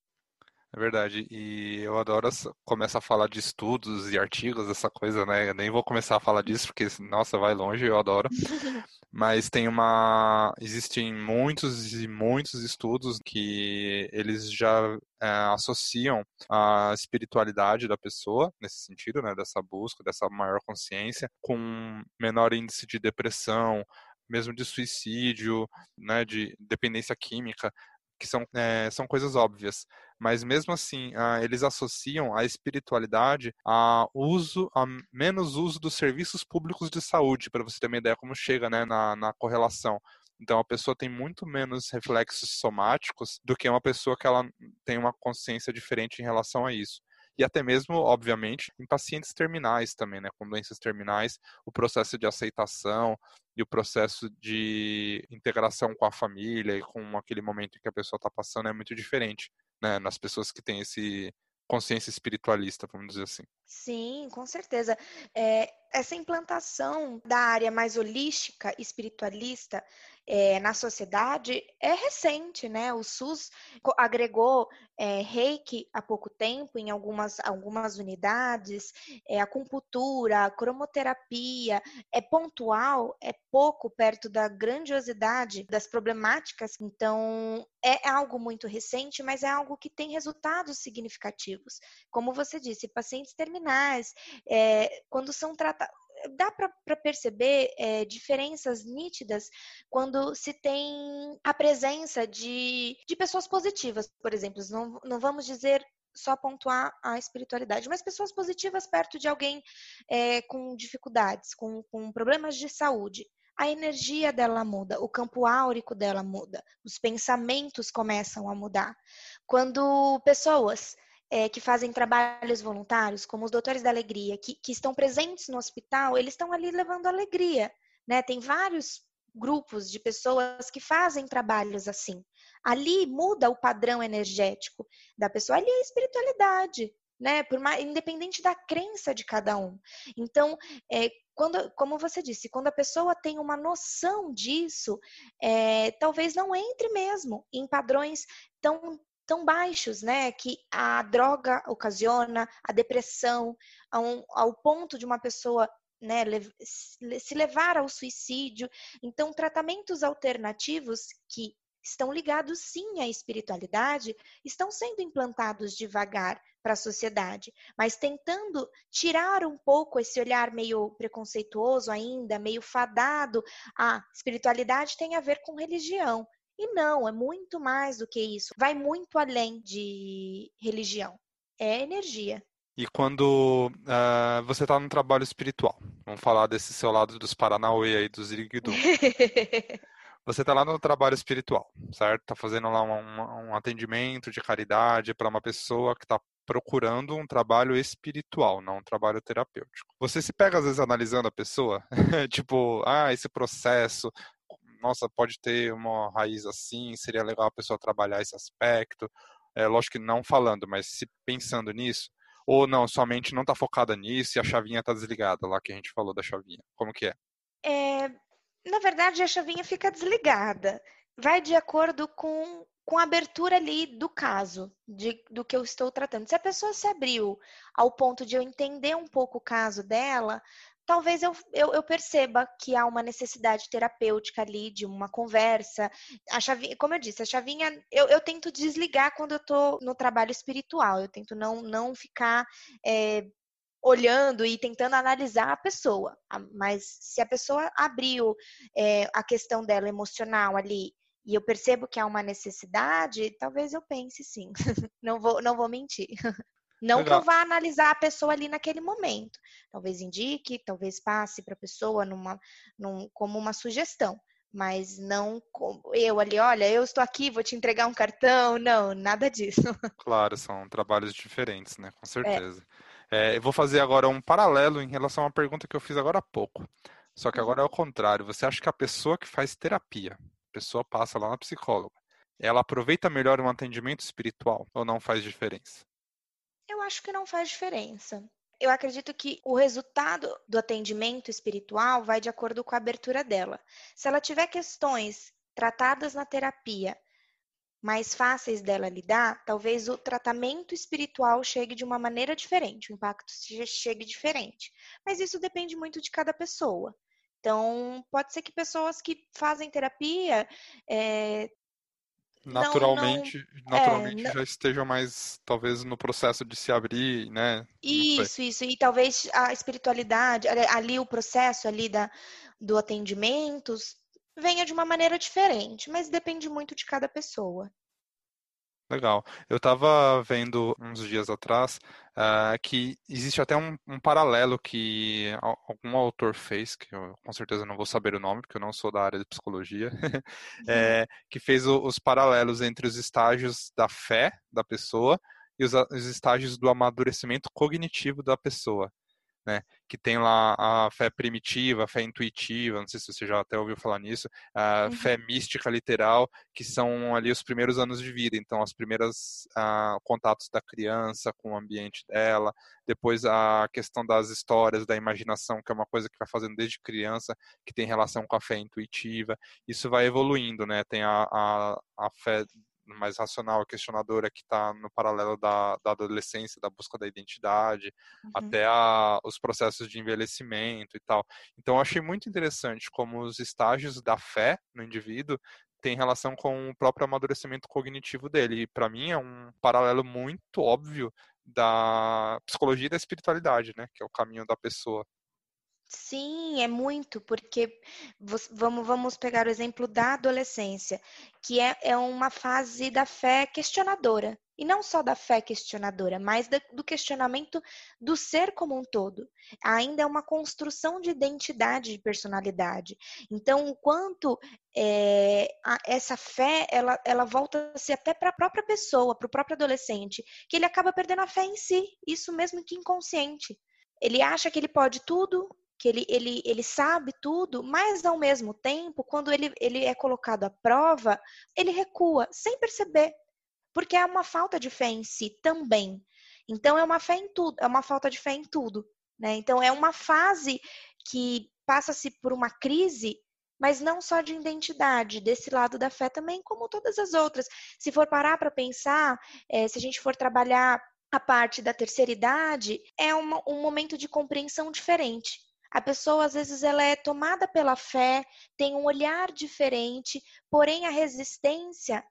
É verdade. E eu adoro começar a falar de estudos e artigos, essa coisa, né? Eu nem vou começar a falar disso, porque, nossa, vai longe, eu adoro. Mas tem uma. Existem muitos e muitos estudos que eles já é, associam a espiritualidade da pessoa, nesse sentido, né? Dessa busca, dessa maior consciência, com menor índice de depressão, mesmo de suicídio, né, de dependência química que são, é, são coisas óbvias. Mas mesmo assim, ah, eles associam a espiritualidade a uso, a menos uso dos serviços públicos de saúde, para você ter uma ideia como chega né, na, na correlação. Então a pessoa tem muito menos reflexos somáticos do que uma pessoa que ela tem uma consciência diferente em relação a isso. E até mesmo, obviamente, em pacientes terminais também, né? Com doenças terminais, o processo de aceitação e o processo de integração com a família e com aquele momento que a pessoa está passando é muito diferente, né? Nas pessoas que têm esse consciência espiritualista, vamos dizer assim. Sim, com certeza. É, essa implantação da área mais holística, espiritualista, é, na sociedade é recente, né? O SUS agregou é, reiki há pouco tempo em algumas, algumas unidades, é, acupuntura, a cromoterapia, é pontual, é pouco perto da grandiosidade das problemáticas, então é algo muito recente, mas é algo que tem resultados significativos. Como você disse, pacientes terminais, é, quando são tratados dá para perceber é, diferenças nítidas quando se tem a presença de, de pessoas positivas, por exemplo. Não, não vamos dizer só pontuar a espiritualidade, mas pessoas positivas perto de alguém é, com dificuldades, com, com problemas de saúde. A energia dela muda, o campo áurico dela muda, os pensamentos começam a mudar. Quando pessoas é, que fazem trabalhos voluntários, como os Doutores da Alegria, que, que estão presentes no hospital, eles estão ali levando alegria. Né? Tem vários grupos de pessoas que fazem trabalhos assim. Ali muda o padrão energético da pessoa, ali é a espiritualidade, né? Por mais, independente da crença de cada um. Então, é, quando, como você disse, quando a pessoa tem uma noção disso, é, talvez não entre mesmo em padrões tão tão baixos, né, que a droga ocasiona, a depressão, ao, ao ponto de uma pessoa né, se levar ao suicídio. Então, tratamentos alternativos que estão ligados sim à espiritualidade estão sendo implantados devagar para a sociedade, mas tentando tirar um pouco esse olhar meio preconceituoso ainda, meio fadado. A espiritualidade tem a ver com religião. E não, é muito mais do que isso. Vai muito além de religião. É energia. E quando uh, você está num trabalho espiritual, vamos falar desse seu lado dos Paranauê aí, dos Iriguidum. você está lá no trabalho espiritual, certo? Está fazendo lá um, um atendimento de caridade para uma pessoa que está procurando um trabalho espiritual, não um trabalho terapêutico. Você se pega às vezes analisando a pessoa, tipo, ah, esse processo, nossa, pode ter uma raiz assim, seria legal a pessoa trabalhar esse aspecto. É, lógico que não falando, mas se pensando nisso, ou não, somente não está focada nisso e a chavinha está desligada, lá que a gente falou da chavinha. Como que é? é? Na verdade, a chavinha fica desligada. Vai de acordo com, com a abertura ali do caso, de, do que eu estou tratando. Se a pessoa se abriu ao ponto de eu entender um pouco o caso dela, talvez eu, eu, eu, perceba que há uma necessidade terapêutica ali, de uma conversa. A chavinha, como eu disse, a chavinha eu, eu tento desligar quando eu estou no trabalho espiritual, eu tento não, não ficar. É, olhando e tentando analisar a pessoa, mas se a pessoa abriu é, a questão dela emocional ali e eu percebo que há uma necessidade, talvez eu pense sim. não vou, não vou mentir. Não Legal. que eu vá analisar a pessoa ali naquele momento. Talvez indique, talvez passe para a pessoa numa, num, como uma sugestão. Mas não eu ali, olha, eu estou aqui, vou te entregar um cartão. Não, nada disso. Claro, são trabalhos diferentes, né? Com é. certeza. É. É, eu vou fazer agora um paralelo em relação a uma pergunta que eu fiz agora há pouco. Só que agora é o contrário. Você acha que a pessoa que faz terapia, a pessoa passa lá na psicóloga, ela aproveita melhor um atendimento espiritual ou não faz diferença? Acho que não faz diferença. Eu acredito que o resultado do atendimento espiritual vai de acordo com a abertura dela. Se ela tiver questões tratadas na terapia mais fáceis dela lidar, talvez o tratamento espiritual chegue de uma maneira diferente, o impacto chegue diferente. Mas isso depende muito de cada pessoa. Então, pode ser que pessoas que fazem terapia é, naturalmente, não, não, naturalmente é, já estejam mais, talvez, no processo de se abrir, né? Isso, isso. E talvez a espiritualidade, ali o processo ali da, do atendimento venha de uma maneira diferente, mas depende muito de cada pessoa. Legal. Eu estava vendo uns dias atrás uh, que existe até um, um, paralelo que algum autor fez, que eu com certeza não vou saber o nome, porque eu não sou da área de psicologia, é, que fez o, os paralelos entre os estágios da fé da pessoa e os, os estágios do amadurecimento cognitivo da pessoa né? Que tem lá a fé primitiva, a fé intuitiva, não sei se você já até ouviu falar nisso, a uhum. fé mística literal, que são ali os primeiros anos de vida, então as primeiras uh, contatos da criança com o ambiente dela, depois a questão das histórias, da imaginação, que é uma coisa que vai fazendo desde criança, que tem relação com a fé intuitiva, isso vai evoluindo, né? Tem a, a, a fé mais racional, questionadora, que está no paralelo da, da, adolescência, da busca da identidade, uhum. até a, os processos de envelhecimento e tal. Então, eu achei muito interessante como os estágios da fé no indivíduo têm relação com o próprio amadurecimento cognitivo dele. E, para mim, é um paralelo muito óbvio da psicologia e da espiritualidade, né? Que é o caminho da pessoa. Sim, é muito, porque vamos, vamos pegar o exemplo da adolescência, que é, é uma fase da fé questionadora. E não só da fé questionadora, mas da, do questionamento do ser como um todo. Ainda é uma construção de identidade, de personalidade. Então, o quanto é, a, essa fé, ela, ela volta-se até para a própria pessoa, para o próprio adolescente, que ele acaba perdendo a fé em si, isso mesmo que inconsciente. Ele acha que ele pode tudo, que ele, ele, ele sabe tudo, mas ao mesmo tempo, quando ele, ele é colocado à prova, ele recua sem perceber, porque é uma falta de fé em si também. Então é uma fé em tudo, é uma falta de fé em tudo, né? Então é uma fase que passa-se por uma crise, mas não só de identidade, desse lado da fé também, como todas as outras. Se for parar para pensar, é, se a gente for trabalhar a parte da terceira idade, é uma, um momento de compreensão diferente. A pessoa, às vezes, ela é tomada pela fé, tem um olhar diferente, porém a resistência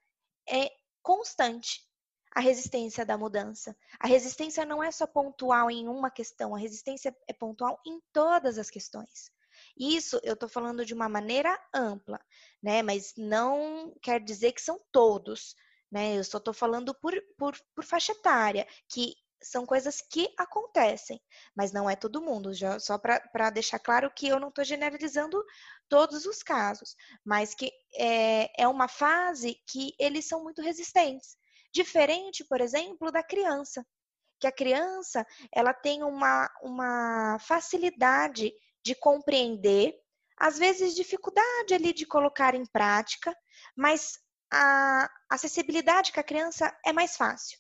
é constante. A resistência da mudança. A resistência não é só pontual em uma questão, a resistência é pontual em todas as questões. Isso eu estou falando de uma maneira ampla, né? Mas não quer dizer que são todos, né? Eu só estou falando por, por, por faixa etária, que são coisas que acontecem, mas não é todo mundo. Já, só para deixar claro que eu não estou generalizando todos os casos, mas que é, é uma fase que eles são muito resistentes. Diferente, por exemplo, da criança, que a criança ela tem uma, uma facilidade de compreender, às vezes dificuldade ali de colocar em prática, mas a acessibilidade com a criança é mais fácil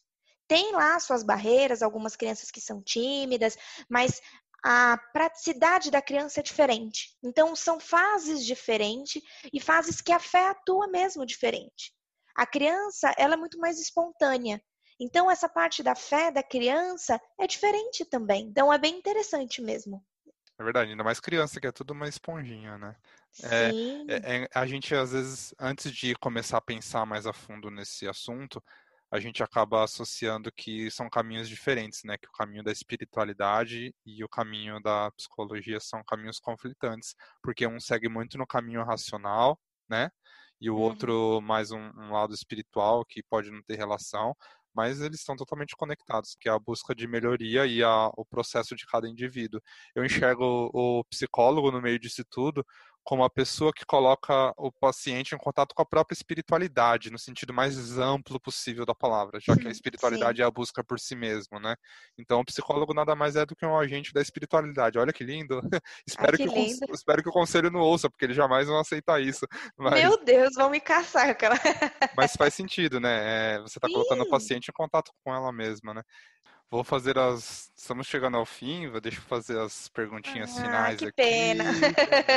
tem lá suas barreiras, algumas crianças que são tímidas, mas a praticidade da criança é diferente. Então, são fases diferentes e fases que a fé atua mesmo diferente. A criança, ela é muito mais espontânea. Então, essa parte da fé da criança é diferente também. Então, é bem interessante mesmo. É verdade, ainda mais criança, que é tudo uma esponjinha, né? É, Sim. É, é, a gente, às vezes, antes de começar a pensar mais a fundo nesse assunto, a gente acaba associando que são caminhos diferentes, né? Que o caminho da espiritualidade e o caminho da psicologia são caminhos conflitantes, porque um segue muito no caminho racional, né? E o uhum. outro mais um, um, lado espiritual que pode não ter relação, mas eles estão totalmente conectados, que é a busca de melhoria e a, o processo de cada indivíduo. Eu enxergo o psicólogo no meio disso tudo como a pessoa que coloca o paciente em contato com a própria espiritualidade, no sentido mais amplo possível da palavra, já que a espiritualidade Sim. é a busca por si mesmo, né? Então, o psicólogo nada mais é do que um agente da espiritualidade. Olha que lindo. espero, que, que lindo. O, espero que o conselho não ouça, porque eles jamais vão aceitar isso. Mas... Meu Deus, vão me caçar, cara. Mas faz sentido, né? É, você está colocando o paciente em contato com ela mesma, né? Vou fazer as. Estamos chegando ao fim, deixa eu fazer as perguntinhas ah, finais que aqui. pena.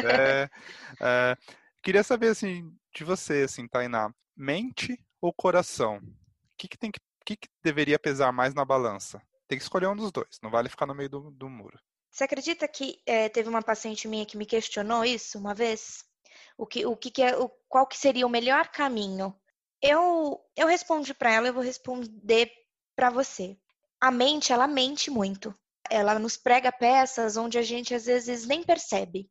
É, é, queria saber assim de você, assim, Tainá, mente ou coração? O que, que tem que, que, que deveria pesar mais na balança? Tem que escolher um dos dois, não vale ficar no meio do, do muro. Você acredita que é, teve uma paciente minha que me questionou isso uma vez? O que, o que, que é, o, qual que seria o melhor caminho? Eu, eu respondi para ela, eu vou responder para você a mente, ela mente muito. Ela nos prega peças onde a gente às vezes nem percebe.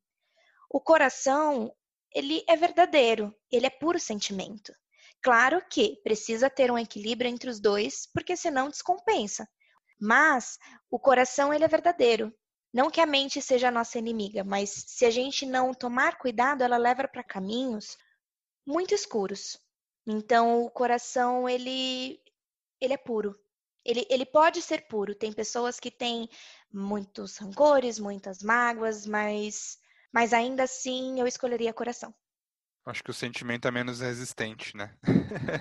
O coração, ele é verdadeiro, ele é puro sentimento. Claro que precisa ter um equilíbrio entre os dois, porque senão descompensa. Mas o coração ele é verdadeiro. Não que a mente seja a nossa inimiga, mas se a gente não tomar cuidado, ela leva para caminhos muito escuros. Então o coração ele ele é puro, Ele, ele pode ser puro. Tem pessoas que têm muitos rancores, muitas mágoas, mas, mas ainda assim eu escolheria coração. Acho que o sentimento é menos resistente, né?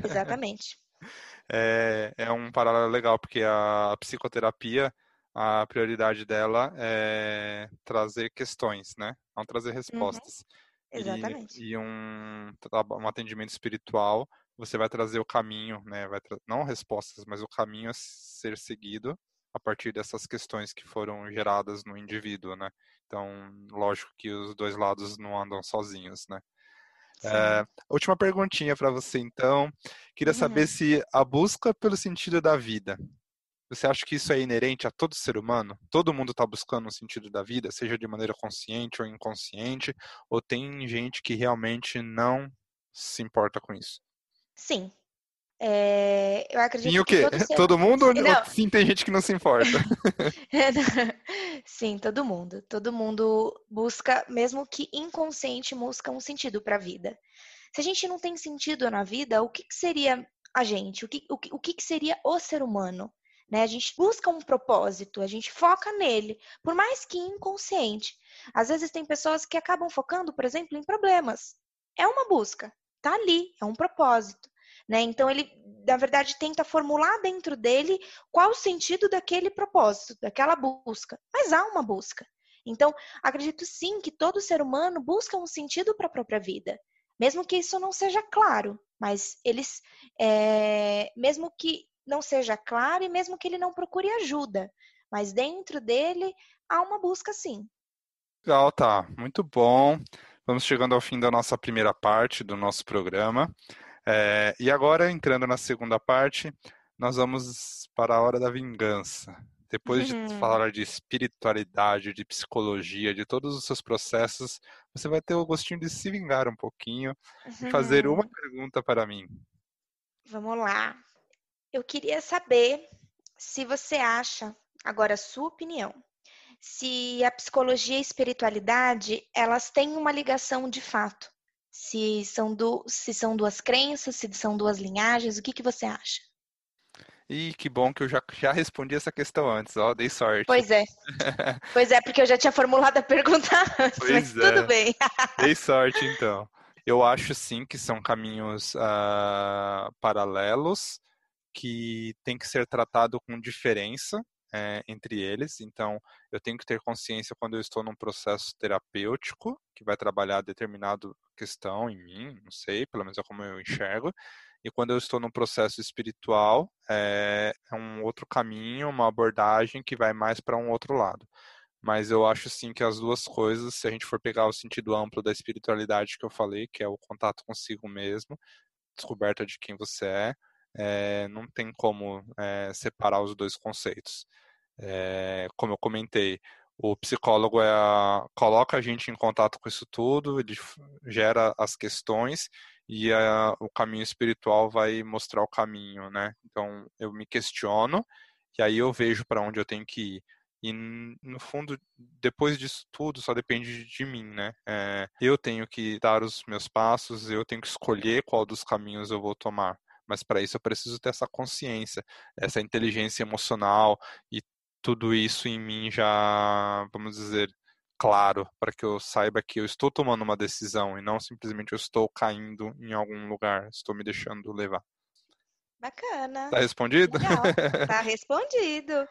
Exatamente. é, é um paralelo legal, porque a psicoterapia, a prioridade dela é trazer questões, né? Não trazer uhum. respostas. Uhum. Exatamente. E, e um, um atendimento espiritual você vai trazer o caminho, né? Vai não respostas, mas o caminho a ser seguido a partir dessas questões que foram geradas no indivíduo, né? Então, lógico que os dois lados não andam sozinhos, né? É, última perguntinha para você, então. Queria uhum. saber se a busca pelo sentido da vida, você acha que isso é inerente a todo ser humano? Todo mundo está buscando um sentido da vida, seja de maneira consciente ou inconsciente, ou tem gente que realmente não se importa com isso? Sim. É, eu acredito sim, o quê? Que todo, mundo ou sim tem gente que não se importa? sim, todo mundo. Todo mundo busca, mesmo que inconsciente, busca um sentido para a vida. Se a gente não tem sentido na vida, o que, que seria a gente? O que, o, que, o que seria o ser humano? Né? A gente busca um propósito, a gente foca nele, por mais que inconsciente. Às vezes tem pessoas que acabam focando, por exemplo, em problemas. É uma busca, tá ali, é um propósito. Né? Então ele, na verdade, tenta formular dentro dele qual o sentido daquele propósito, daquela busca. Mas há uma busca. Então, acredito sim que todo ser humano busca um sentido para a própria vida, mesmo que isso não seja claro. Mas eles, é, mesmo que não seja claro e mesmo que ele não procure ajuda, mas dentro dele há uma busca sim. Legal, tá. Muito bom. Vamos chegando ao fim da nossa primeira parte do nosso programa. É, e agora, entrando na segunda parte, nós vamos para a hora da vingança. Depois uhum. de falar de espiritualidade, de psicologia, de todos os seus processos, você vai ter o gostinho de se vingar um pouquinho uhum. e fazer uma uhum. pergunta para mim. Vamos lá. Eu queria saber se você acha, agora a sua opinião, se a psicologia e a espiritualidade, elas têm uma ligação de fato. Se são, do, se são duas crenças, se são duas linhagens, o que, que você acha? E que bom que eu já, já respondi essa questão antes, ó, dei sorte. Pois é. pois é, porque eu já tinha formulado a pergunta antes, pois mas é. tudo bem. dei sorte, então. Eu acho sim que são caminhos uh, paralelos, que tem que ser tratado com diferença, é, entre eles. Então, eu tenho que ter consciência quando eu estou num processo terapêutico que vai trabalhar determinada questão em mim, não sei, pelo menos é como eu enxergo. E quando eu estou num processo espiritual, é, é um outro caminho, uma abordagem que vai mais para um outro lado. Mas eu acho sim que as duas coisas, se a gente for pegar o sentido amplo da espiritualidade que eu falei, que é o contato consigo mesmo, descoberta de quem você é, é, não tem como é, separar os dois conceitos. É, como eu comentei, o psicólogo é a, coloca a gente em contato com isso tudo, ele gera as questões e a, o caminho espiritual vai mostrar o caminho, né? Então eu me questiono e aí eu vejo para onde eu tenho que ir. E no fundo, depois disso tudo, só depende de mim, né? É, eu tenho que dar os meus passos, eu tenho que escolher qual dos caminhos eu vou tomar mas para isso eu preciso ter essa consciência, essa inteligência emocional e tudo isso em mim já, vamos dizer, claro, para que eu saiba que eu estou tomando uma decisão e não simplesmente eu estou caindo em algum lugar, estou me deixando levar. Bacana. Tá respondido? Legal. Tá respondido.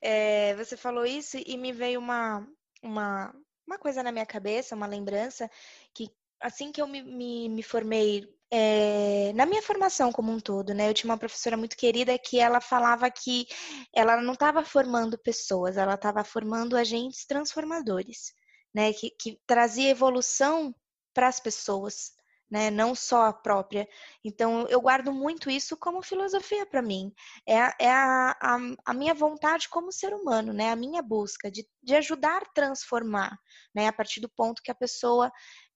É, você falou isso e me veio uma, uma, uma coisa na minha cabeça, uma lembrança, que assim que eu me, me, me formei é, na minha formação como um todo, né? Eu tinha uma professora muito querida que ela falava que ela não estava formando pessoas, ela estava formando agentes transformadores, né? Que, que trazia evolução para as pessoas, né? Não só a própria. Então, eu guardo muito isso como filosofia para mim. É, a, é a, a, a, minha vontade como ser humano, né? A minha busca de, de ajudar a transformar, né? A partir do ponto que a pessoa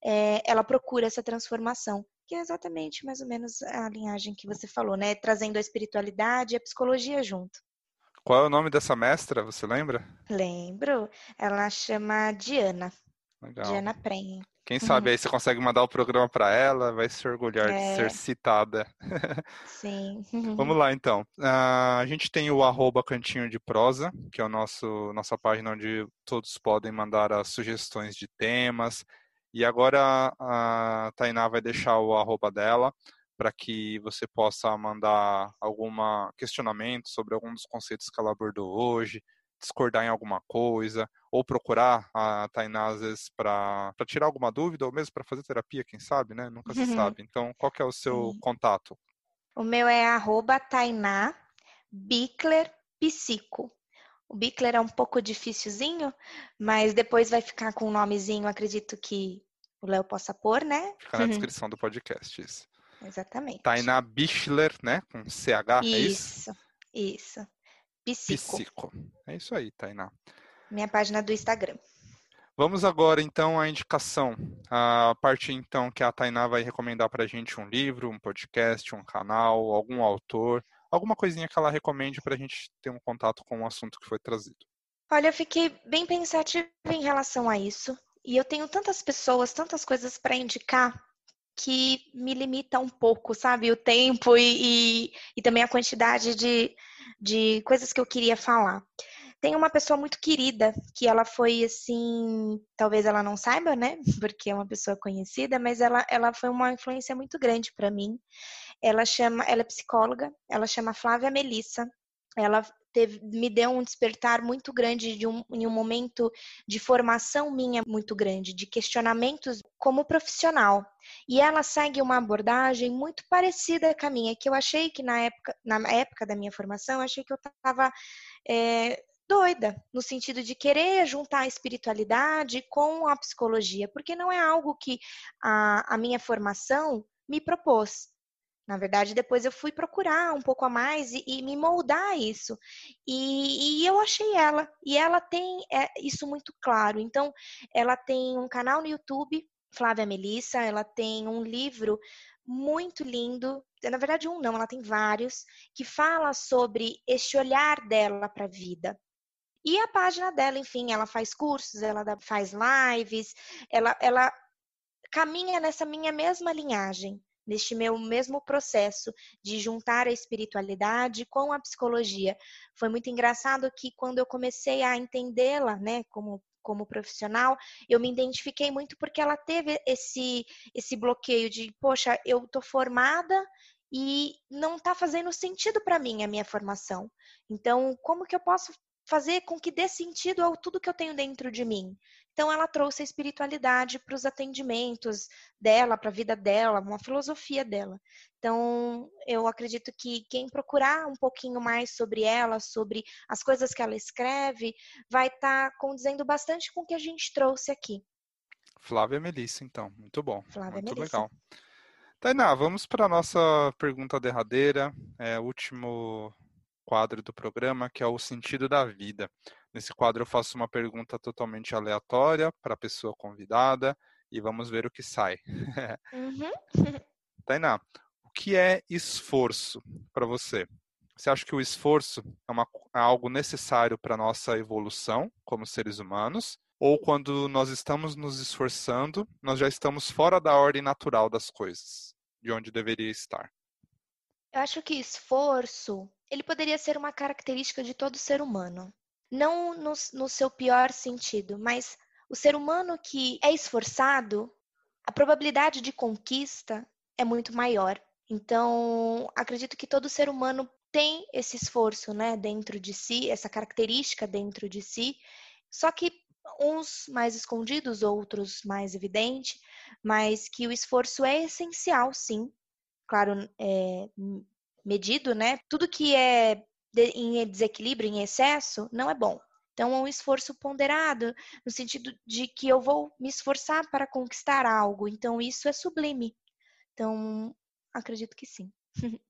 é, ela procura essa transformação que é exatamente mais ou menos a linhagem que você falou, né? Trazendo a espiritualidade e a psicologia junto. Qual é o nome dessa mestra, você lembra? Lembro. Ela chama Diana. Legal. Diana Prenha. Quem sabe uhum. aí você consegue mandar o programa para ela, vai se orgulhar é. de ser citada. Sim. Vamos lá, então. Uh, a gente tem o arroba Cantinho de Prosa, que é nosso nossa página onde todos podem mandar as sugestões de temas. E agora a Tainá vai deixar o arroba dela para que você possa mandar algum questionamento sobre algum dos conceitos que ela abordou hoje, discordar em alguma coisa, ou procurar a Tainá às vezes para tirar alguma dúvida, ou mesmo para fazer terapia, quem sabe, né? Nunca se sabe. Então, qual que é o seu Sim. contato? O meu é arroba Tainá Bickler Psico. O Bickler é um pouco dificilzinho, mas depois vai ficar com um nomezinho, acredito que o Léo possa pôr, né? Fica na descrição do podcast, isso. Exatamente. Tainá Bichler, né? Com CH, isso, é isso? Isso. Psico. Psico. É isso aí, Tainá. Minha página do Instagram. Vamos agora então à indicação. A parte então que a Tainá vai recomendar para a gente um livro, um podcast, um canal, algum autor, alguma coisinha que ela recomende para a gente ter um contato com o assunto que foi trazido. Olha, eu fiquei bem pensativa em relação a isso. E eu tenho tantas pessoas, tantas coisas para indicar que me limita um pouco, sabe? O tempo e, e, e também a quantidade de, de coisas que eu queria falar. Tem uma pessoa muito querida que ela foi assim, talvez ela não saiba, né? Porque é uma pessoa conhecida, mas ela, ela foi uma influência muito grande para mim. Ela chama, ela é psicóloga, ela chama Flávia Melissa. Ela teve, me deu um despertar muito grande de um, em um momento de formação minha muito grande, de questionamentos como profissional. E ela segue uma abordagem muito parecida com a minha, que eu achei que na época, na época da minha formação, achei que eu estava é, doida, no sentido de querer juntar a espiritualidade com a psicologia, porque não é algo que a, a minha formação me propôs. Na verdade, depois eu fui procurar um pouco a mais e, e me moldar isso. E, e, eu achei ela. E ela tem é, isso muito claro. Então, ela tem um canal no YouTube, Flávia Melissa, ela tem um livro muito lindo. Na verdade, um não, ela tem vários, que fala sobre este olhar dela para a vida. E a página dela, enfim, ela faz cursos, ela faz lives, ela, ela caminha nessa minha mesma linhagem neste meu mesmo processo de juntar a espiritualidade com a psicologia. Foi muito engraçado que quando eu comecei a entendê-la, né, como como profissional, eu me identifiquei muito porque ela teve esse esse bloqueio de, poxa, eu tô formada e não está fazendo sentido para mim a minha formação. Então, como que eu posso fazer com que dê sentido ao tudo que eu tenho dentro de mim. Então ela trouxe a espiritualidade para os atendimentos dela, para a vida dela, uma filosofia dela. Então eu acredito que quem procurar um pouquinho mais sobre ela, sobre as coisas que ela escreve, vai estar tá condizendo bastante com o que a gente trouxe aqui. Flávia Melissa, então, muito bom, Flávia muito Melissa. legal. Tainá, vamos para a nossa pergunta derradeira, é, último quadro do programa, que é o sentido da vida. Nesse quadro eu faço uma pergunta totalmente aleatória para a pessoa convidada e vamos ver o que sai. Uhum. Tainá, o que é esforço para você? Você acha que o esforço é, uma, é algo necessário para a nossa evolução como seres humanos? Ou quando nós estamos nos esforçando, nós já estamos fora da ordem natural das coisas, de onde deveria estar? Eu acho que esforço ele poderia ser uma característica de todo ser humano. Não no, no seu pior sentido, mas o ser humano que é esforçado, a probabilidade de conquista é muito maior. Então, acredito que todo ser humano tem esse esforço, né, dentro de si, essa característica dentro de si, só que uns mais escondidos, outros mais evidente, mas que o esforço é essencial, sim. Claro, é, medido, né? Tudo que é em desequilíbrio, em excesso, não é bom. Então, é um esforço ponderado, no sentido de que eu vou me esforçar para conquistar algo. Então, isso é sublime. Então, acredito que sim.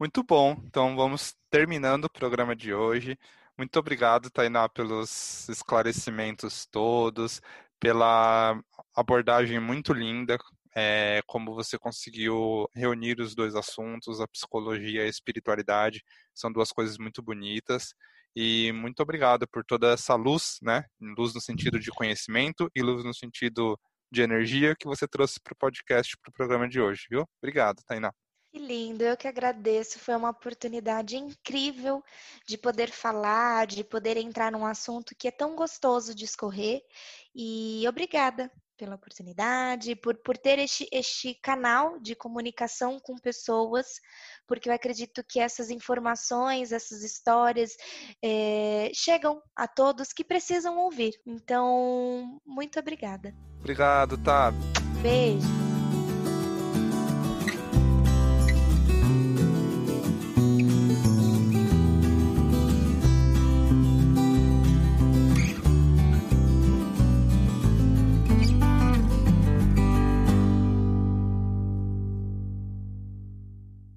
Muito bom. Então, vamos terminando o programa de hoje. Muito obrigado, Tainá, pelos esclarecimentos todos, pela abordagem muito linda é, como você conseguiu reunir os dois assuntos, a psicologia e a espiritualidade, são duas coisas muito bonitas. E muito obrigado por toda essa luz, né? Luz no sentido de conhecimento e luz no sentido de energia que você trouxe para o podcast, para o programa de hoje, viu? Obrigado, Tainá. Que lindo, eu que agradeço. Foi uma oportunidade incrível de poder falar, de poder entrar num assunto que é tão gostoso de escorrer. E obrigada pela oportunidade, por, por ter este, este canal de comunicação com pessoas, porque eu acredito que essas informações, essas histórias é, chegam a todos que precisam ouvir. Então, muito obrigada. Obrigado, tá? Beijo.